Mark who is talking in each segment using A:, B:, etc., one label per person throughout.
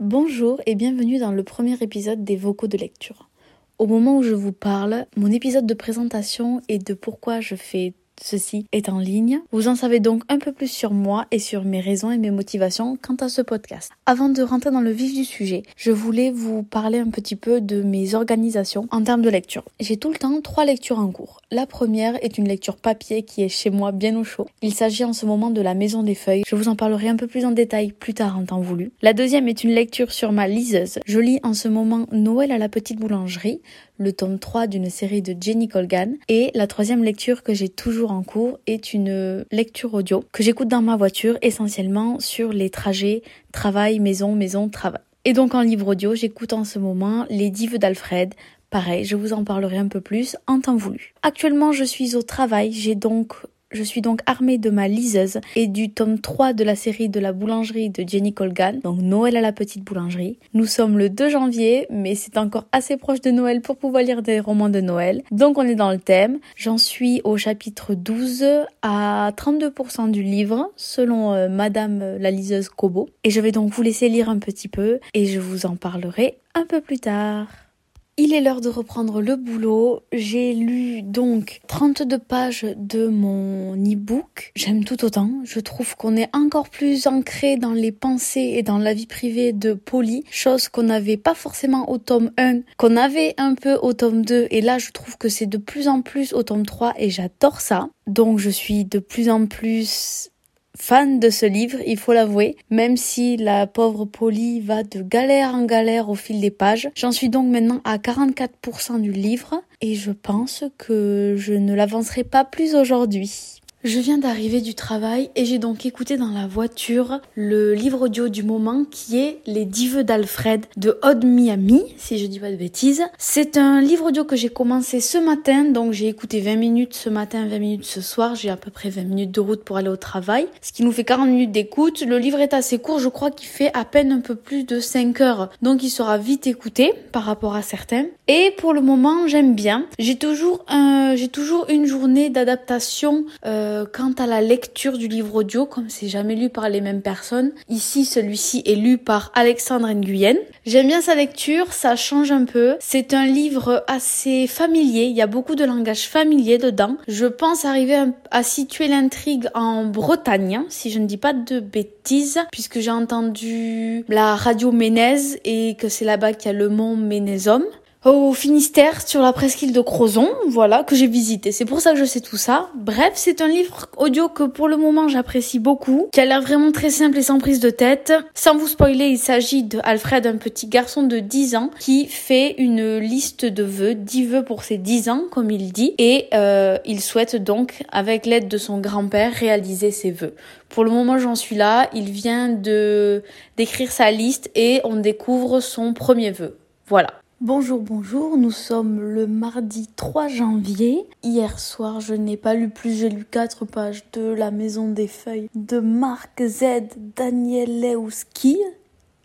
A: Bonjour et bienvenue dans le premier épisode des vocaux de lecture. Au moment où je vous parle, mon épisode de présentation et de pourquoi je fais ceci est en ligne. Vous en savez donc un peu plus sur moi et sur mes raisons et mes motivations quant à ce podcast. Avant de rentrer dans le vif du sujet, je voulais vous parler un petit peu de mes organisations en termes de lecture. J'ai tout le temps trois lectures en cours. La première est une lecture papier qui est chez moi bien au chaud. Il s'agit en ce moment de La Maison des Feuilles. Je vous en parlerai un peu plus en détail plus tard en temps voulu. La deuxième est une lecture sur ma liseuse. Je lis en ce moment Noël à la petite boulangerie le tome 3 d'une série de Jenny Colgan. Et la troisième lecture que j'ai toujours en cours est une lecture audio que j'écoute dans ma voiture essentiellement sur les trajets travail, maison, maison, travail. Et donc en livre audio, j'écoute en ce moment Les Dives d'Alfred. Pareil, je vous en parlerai un peu plus en temps voulu. Actuellement, je suis au travail, j'ai donc je suis donc armée de ma liseuse et du tome 3 de la série de la boulangerie de Jenny Colgan, donc Noël à la petite boulangerie. Nous sommes le 2 janvier, mais c'est encore assez proche de Noël pour pouvoir lire des romans de Noël. Donc on est dans le thème. J'en suis au chapitre 12 à 32% du livre, selon euh, Madame la liseuse Kobo. Et je vais donc vous laisser lire un petit peu et je vous en parlerai un peu plus tard. Il est l'heure de reprendre le boulot. J'ai lu donc 32 pages de mon e-book. J'aime tout autant. Je trouve qu'on est encore plus ancré dans les pensées et dans la vie privée de Polly, chose qu'on n'avait pas forcément au tome 1, qu'on avait un peu au tome 2 et là je trouve que c'est de plus en plus au tome 3 et j'adore ça. Donc je suis de plus en plus fan de ce livre, il faut l'avouer, même si la pauvre Polly va de galère en galère au fil des pages. J'en suis donc maintenant à 44% du livre et je pense que je ne l'avancerai pas plus aujourd'hui. Je viens d'arriver du travail et j'ai donc écouté dans la voiture le livre audio du moment qui est Les Diveux d'Alfred de Odd Miami, si je dis pas de bêtises. C'est un livre audio que j'ai commencé ce matin, donc j'ai écouté 20 minutes ce matin, 20 minutes ce soir. J'ai à peu près 20 minutes de route pour aller au travail, ce qui nous fait 40 minutes d'écoute. Le livre est assez court, je crois qu'il fait à peine un peu plus de 5 heures, donc il sera vite écouté par rapport à certains. Et pour le moment, j'aime bien. J'ai toujours un, j'ai toujours une journée d'adaptation. Euh, quant à la lecture du livre audio, comme c'est jamais lu par les mêmes personnes, ici celui-ci est lu par Alexandre Nguyen. J'aime bien sa lecture, ça change un peu. C'est un livre assez familier, il y a beaucoup de langage familier dedans. Je pense arriver à situer l'intrigue en Bretagne, si je ne dis pas de bêtises, puisque j'ai entendu la radio Ménez et que c'est là-bas qu'il y a le mont Ménézum au Finistère sur la presqu'île de Crozon, voilà, que j'ai visité. C'est pour ça que je sais tout ça. Bref, c'est un livre audio que pour le moment j'apprécie beaucoup, qui a l'air vraiment très simple et sans prise de tête. Sans vous spoiler, il s'agit de Alfred, un petit garçon de 10 ans qui fait une liste de vœux, 10 vœux pour ses 10 ans, comme il dit, et euh, il souhaite donc, avec l'aide de son grand-père, réaliser ses vœux. Pour le moment, j'en suis là. Il vient de d'écrire sa liste et on découvre son premier vœu. Voilà. Bonjour, bonjour, nous sommes le mardi 3 janvier. Hier soir, je n'ai pas lu plus, j'ai lu 4 pages de La Maison des Feuilles de Marc Z. Danielewski.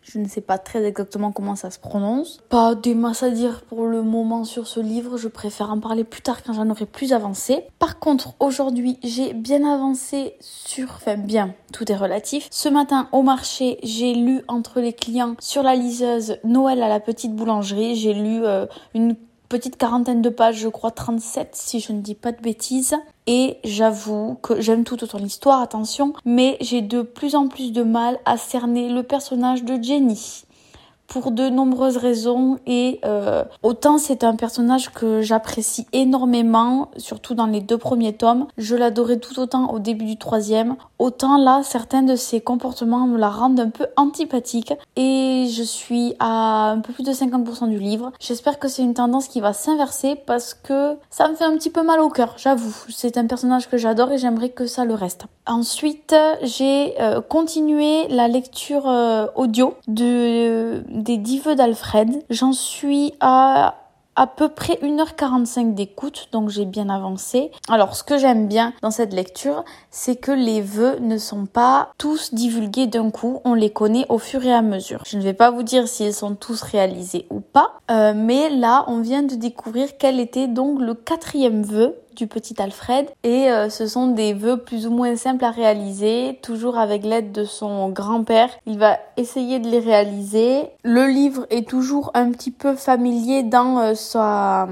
A: Je ne sais pas très exactement comment ça se prononce. Pas des masses à dire pour le moment sur ce livre, je préfère en parler plus tard quand j'en aurai plus avancé. Par contre, aujourd'hui, j'ai bien avancé sur... Enfin bien, tout est relatif. Ce matin, au marché, j'ai lu entre les clients sur la liseuse Noël à la petite boulangerie. J'ai lu euh, une petite quarantaine de pages, je crois 37 si je ne dis pas de bêtises. Et j'avoue que j'aime tout autant l'histoire, attention, mais j'ai de plus en plus de mal à cerner le personnage de Jenny pour de nombreuses raisons et euh, autant c'est un personnage que j'apprécie énormément, surtout dans les deux premiers tomes. Je l'adorais tout autant au début du troisième. Autant là, certains de ses comportements me la rendent un peu antipathique et je suis à un peu plus de 50% du livre. J'espère que c'est une tendance qui va s'inverser parce que ça me fait un petit peu mal au cœur, j'avoue. C'est un personnage que j'adore et j'aimerais que ça le reste. Ensuite, j'ai euh, continué la lecture euh, audio de des 10 vœux d'Alfred. J'en suis à à peu près 1h45 d'écoute, donc j'ai bien avancé. Alors ce que j'aime bien dans cette lecture, c'est que les vœux ne sont pas tous divulgués d'un coup, on les connaît au fur et à mesure. Je ne vais pas vous dire s'ils sont tous réalisés ou pas, euh, mais là on vient de découvrir quel était donc le quatrième vœu du petit Alfred et euh, ce sont des vœux plus ou moins simples à réaliser, toujours avec l'aide de son grand-père. Il va essayer de les réaliser. Le livre est toujours un petit peu familier dans euh, sa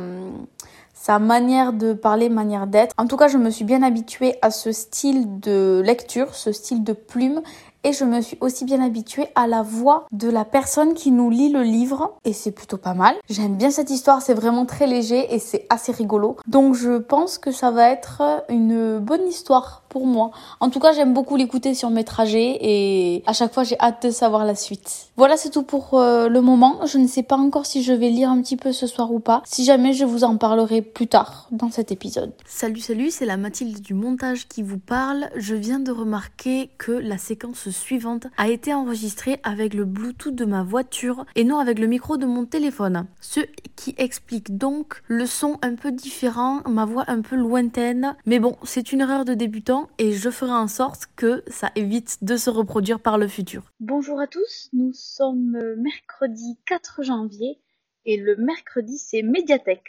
A: sa manière de parler, manière d'être. En tout cas, je me suis bien habituée à ce style de lecture, ce style de plume et je me suis aussi bien habituée à la voix de la personne qui nous lit le livre et c'est plutôt pas mal. J'aime bien cette histoire, c'est vraiment très léger et c'est assez rigolo. Donc je pense que ça va être une bonne histoire moi. En tout cas, j'aime beaucoup l'écouter sur mes trajets et à chaque fois, j'ai hâte de savoir la suite. Voilà, c'est tout pour euh, le moment. Je ne sais pas encore si je vais lire un petit peu ce soir ou pas. Si jamais, je vous en parlerai plus tard dans cet épisode. Salut, salut, c'est la Mathilde du montage qui vous parle. Je viens de remarquer que la séquence suivante a été enregistrée avec le Bluetooth de ma voiture et non avec le micro de mon téléphone. Ce qui explique donc le son un peu différent, ma voix un peu lointaine. Mais bon, c'est une erreur de débutant et je ferai en sorte que ça évite de se reproduire par le futur. Bonjour à tous, nous sommes mercredi 4 janvier et le mercredi c'est médiathèque.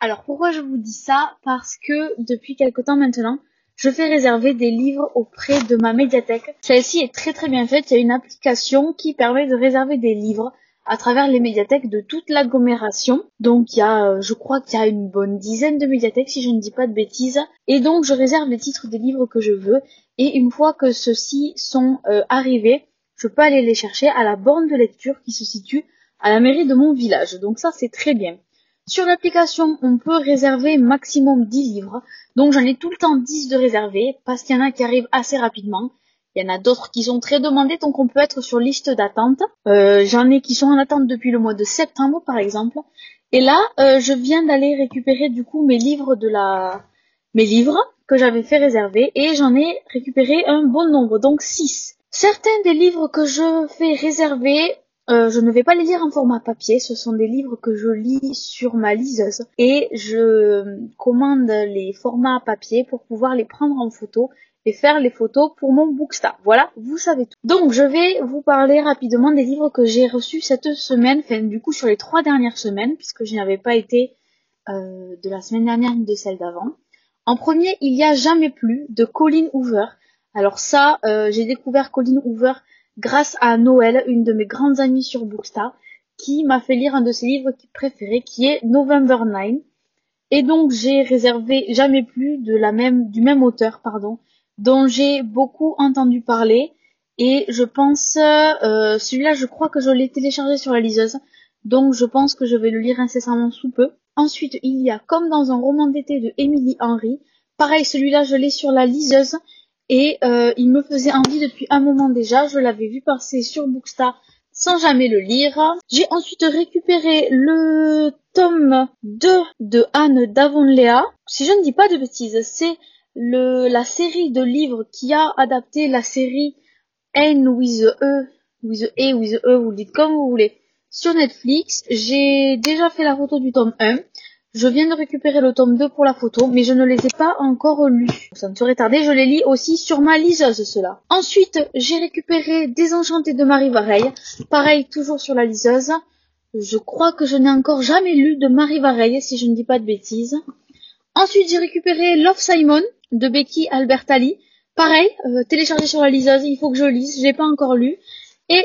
A: Alors pourquoi je vous dis ça? Parce que depuis quelque temps maintenant, je fais réserver des livres auprès de ma médiathèque. Celle-ci est très très bien faite, il y a une application qui permet de réserver des livres à travers les médiathèques de toute l'agglomération. Donc il y a, euh, je crois qu'il y a une bonne dizaine de médiathèques si je ne dis pas de bêtises. Et donc je réserve les titres des livres que je veux. Et une fois que ceux-ci sont euh, arrivés, je peux aller les chercher à la borne de lecture qui se situe à la mairie de mon village. Donc ça c'est très bien. Sur l'application, on peut réserver maximum 10 livres. Donc j'en ai tout le temps 10 de réserver parce qu'il y en a qui arrivent assez rapidement. Il y en a d'autres qui sont très demandés, donc on peut être sur liste d'attente. Euh, J'en ai qui sont en attente depuis le mois de septembre, par exemple. Et là, euh, je viens d'aller récupérer du coup mes livres de la, mes livres que j'avais fait réserver, et j'en ai récupéré un bon nombre, donc 6. Certains des livres que je fais réserver, euh, je ne vais pas les lire en format papier, ce sont des livres que je lis sur ma liseuse et je commande les formats papier pour pouvoir les prendre en photo et faire les photos pour mon Bookstar. Voilà, vous savez tout. Donc je vais vous parler rapidement des livres que j'ai reçus cette semaine, enfin du coup sur les trois dernières semaines, puisque je n'avais pas été euh, de la semaine dernière ni de celle d'avant. En premier, il y a Jamais plus de Colin Hoover. Alors ça, euh, j'ai découvert Colin Hoover grâce à Noël, une de mes grandes amies sur Bookstar, qui m'a fait lire un de ses livres préférés, qui est November 9. Et donc j'ai réservé Jamais plus de la même, du même auteur, pardon, dont j'ai beaucoup entendu parler et je pense euh, celui-là je crois que je l'ai téléchargé sur la liseuse donc je pense que je vais le lire incessamment sous peu. Ensuite il y a comme dans un roman d'été de Emily Henry, pareil celui-là je l'ai sur la liseuse et euh, il me faisait envie depuis un moment déjà, je l'avais vu passer sur Bookstar sans jamais le lire. J'ai ensuite récupéré le tome 2 de Anne d'Avonlea. Si je ne dis pas de bêtises, c'est le, la série de livres qui a adapté la série N with E, with E, with E, vous le dites comme vous voulez, sur Netflix. J'ai déjà fait la photo du tome 1. Je viens de récupérer le tome 2 pour la photo, mais je ne les ai pas encore lus. Ça ne serait tardé, je les lis aussi sur ma liseuse, cela. Ensuite, j'ai récupéré Désenchanté de Marie Vareille. Pareil, toujours sur la liseuse. Je crois que je n'ai encore jamais lu de Marie Vareille, si je ne dis pas de bêtises. Ensuite, j'ai récupéré Love Simon de Becky Albertalli. Pareil, euh, téléchargé sur la liseuse, il faut que je lise, j'ai pas encore lu. Et,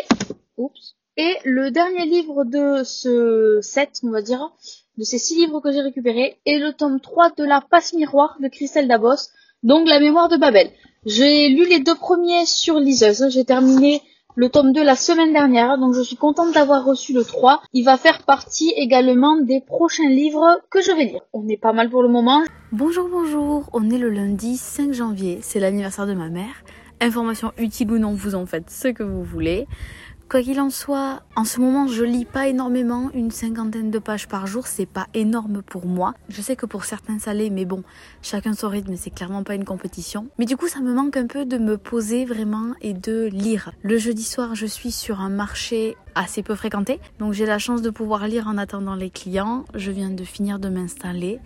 A: oups, et le dernier livre de ce set, on va dire, de ces six livres que j'ai récupérés, est le tome 3 de la passe miroir de Christelle Dabos, donc la mémoire de Babel. J'ai lu les deux premiers sur liseuse, j'ai terminé le tome 2 la semaine dernière, donc je suis contente d'avoir reçu le 3. Il va faire partie également des prochains livres que je vais lire. On est pas mal pour le moment. Bonjour, bonjour, on est le lundi 5 janvier, c'est l'anniversaire de ma mère. Information utile ou non, vous en faites ce que vous voulez. Quoi qu'il en soit, en ce moment, je lis pas énormément, une cinquantaine de pages par jour, c'est pas énorme pour moi. Je sais que pour certains ça l'est, mais bon, chacun son rythme, c'est clairement pas une compétition. Mais du coup, ça me manque un peu de me poser vraiment et de lire. Le jeudi soir, je suis sur un marché assez peu fréquenté, donc j'ai la chance de pouvoir lire en attendant les clients. Je viens de finir de m'installer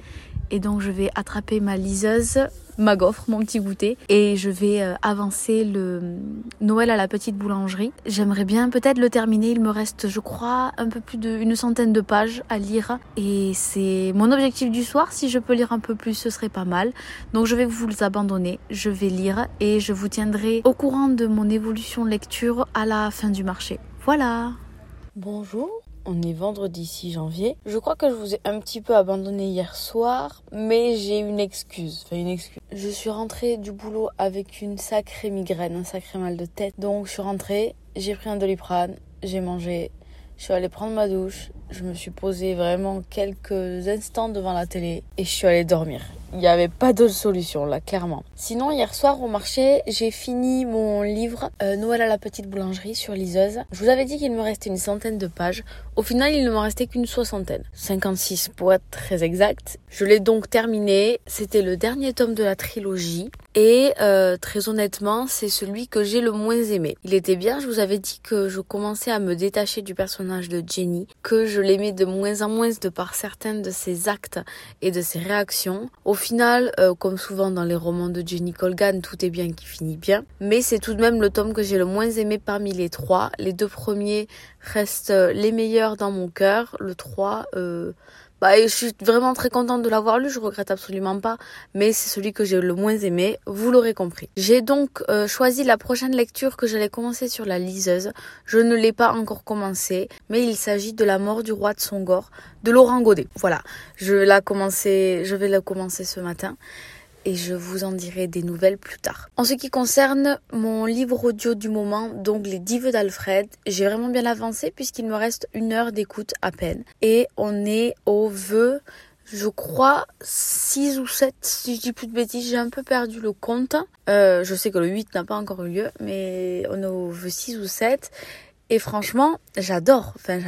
A: et donc je vais attraper ma liseuse, ma gaufre, mon petit goûter et je vais euh, avancer le Noël à la petite boulangerie. J'aimerais bien peut-être le terminer, il me reste je crois un peu plus d'une centaine de pages à lire et c'est mon objectif du soir, si je peux lire un peu plus ce serait pas mal. Donc je vais vous les abandonner, je vais lire et je vous tiendrai au courant de mon évolution lecture à la fin du marché. Voilà
B: Bonjour, on est vendredi 6 janvier. Je crois que je vous ai un petit peu abandonné hier soir, mais j'ai une excuse. Enfin, une excuse. Je suis rentrée du boulot avec une sacrée migraine, un sacré mal de tête. Donc, je suis rentrée, j'ai pris un doliprane, j'ai mangé, je suis allée prendre ma douche, je me suis posée vraiment quelques instants devant la télé et je suis allée dormir. Il n'y avait pas d'autre solution là, clairement. Sinon, hier soir au marché, j'ai fini mon livre euh, Noël à la petite boulangerie sur liseuse. Je vous avais dit qu'il me restait une centaine de pages. Au final, il ne me restait qu'une soixantaine. 56 pour être très exact. Je l'ai donc terminé. C'était le dernier tome de la trilogie. Et euh, très honnêtement, c'est celui que j'ai le moins aimé. Il était bien, je vous avais dit que je commençais à me détacher du personnage de Jenny, que je l'aimais de moins en moins de par certains de ses actes et de ses réactions. Au final, euh, comme souvent dans les romans de Jenny Colgan, tout est bien qui finit bien. Mais c'est tout de même le tome que j'ai le moins aimé parmi les trois. Les deux premiers restent les meilleurs dans mon cœur. Le 3, euh, bah, je suis vraiment très contente de l'avoir lu, je regrette absolument pas, mais c'est celui que j'ai le moins aimé, vous l'aurez compris. J'ai donc euh, choisi la prochaine lecture que j'allais commencer sur la liseuse. Je ne l'ai pas encore commencé, mais il s'agit de La mort du roi de Songor de Laurent Godet. Voilà, je, l'ai commencé, je vais la commencer ce matin et je vous en dirai des nouvelles plus tard. En ce qui concerne mon livre audio du moment, donc les Dives d'Alfred, j'ai vraiment bien avancé puisqu'il me reste une heure d'écoute à peine. Et on est au vœu, je crois, 6 ou 7, si je dis plus de bêtises, j'ai un peu perdu le compte. Euh, je sais que le 8 n'a pas encore eu lieu, mais on est au vœu 6 ou 7. Et franchement, j'adore. Enfin,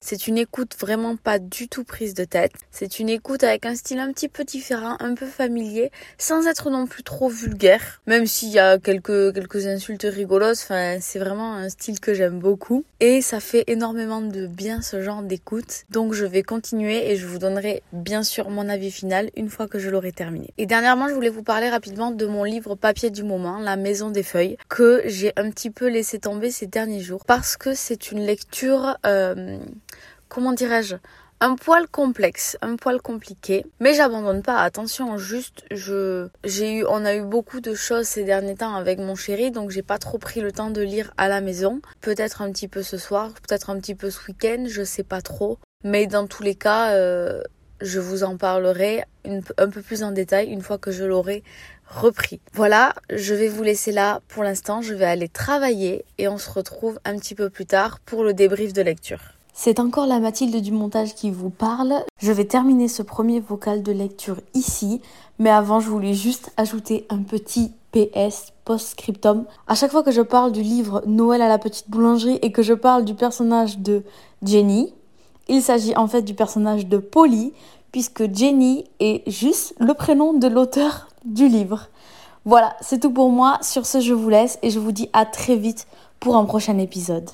B: c'est une écoute vraiment pas du tout prise de tête. C'est une écoute avec un style un petit peu différent, un peu familier, sans être non plus trop vulgaire. Même s'il y a quelques, quelques insultes rigolos, enfin, c'est vraiment un style que j'aime beaucoup. Et ça fait énormément de bien ce genre d'écoute. Donc je vais continuer et je vous donnerai bien sûr mon avis final une fois que je l'aurai terminé. Et dernièrement, je voulais vous parler rapidement de mon livre papier du moment, La Maison des Feuilles, que j'ai un petit peu laissé tomber ces derniers jours parce que c'est une lecture, euh, comment dirais-je, un poil complexe, un poil compliqué, mais j'abandonne pas. Attention, juste je j'ai eu on a eu beaucoup de choses ces derniers temps avec mon chéri, donc j'ai pas trop pris le temps de lire à la maison. Peut-être un petit peu ce soir, peut-être un petit peu ce week-end, je sais pas trop. Mais dans tous les cas, euh, je vous en parlerai un peu plus en détail une fois que je l'aurai repris. Voilà, je vais vous laisser là pour l'instant. Je vais aller travailler et on se retrouve un petit peu plus tard pour le débrief de lecture.
A: C'est encore la Mathilde du montage qui vous parle. Je vais terminer ce premier vocal de lecture ici, mais avant je voulais juste ajouter un petit PS post-scriptum. À chaque fois que je parle du livre Noël à la petite boulangerie et que je parle du personnage de Jenny, il s'agit en fait du personnage de Polly, puisque Jenny est juste le prénom de l'auteur du livre. Voilà, c'est tout pour moi. Sur ce, je vous laisse et je vous dis à très vite pour un prochain épisode.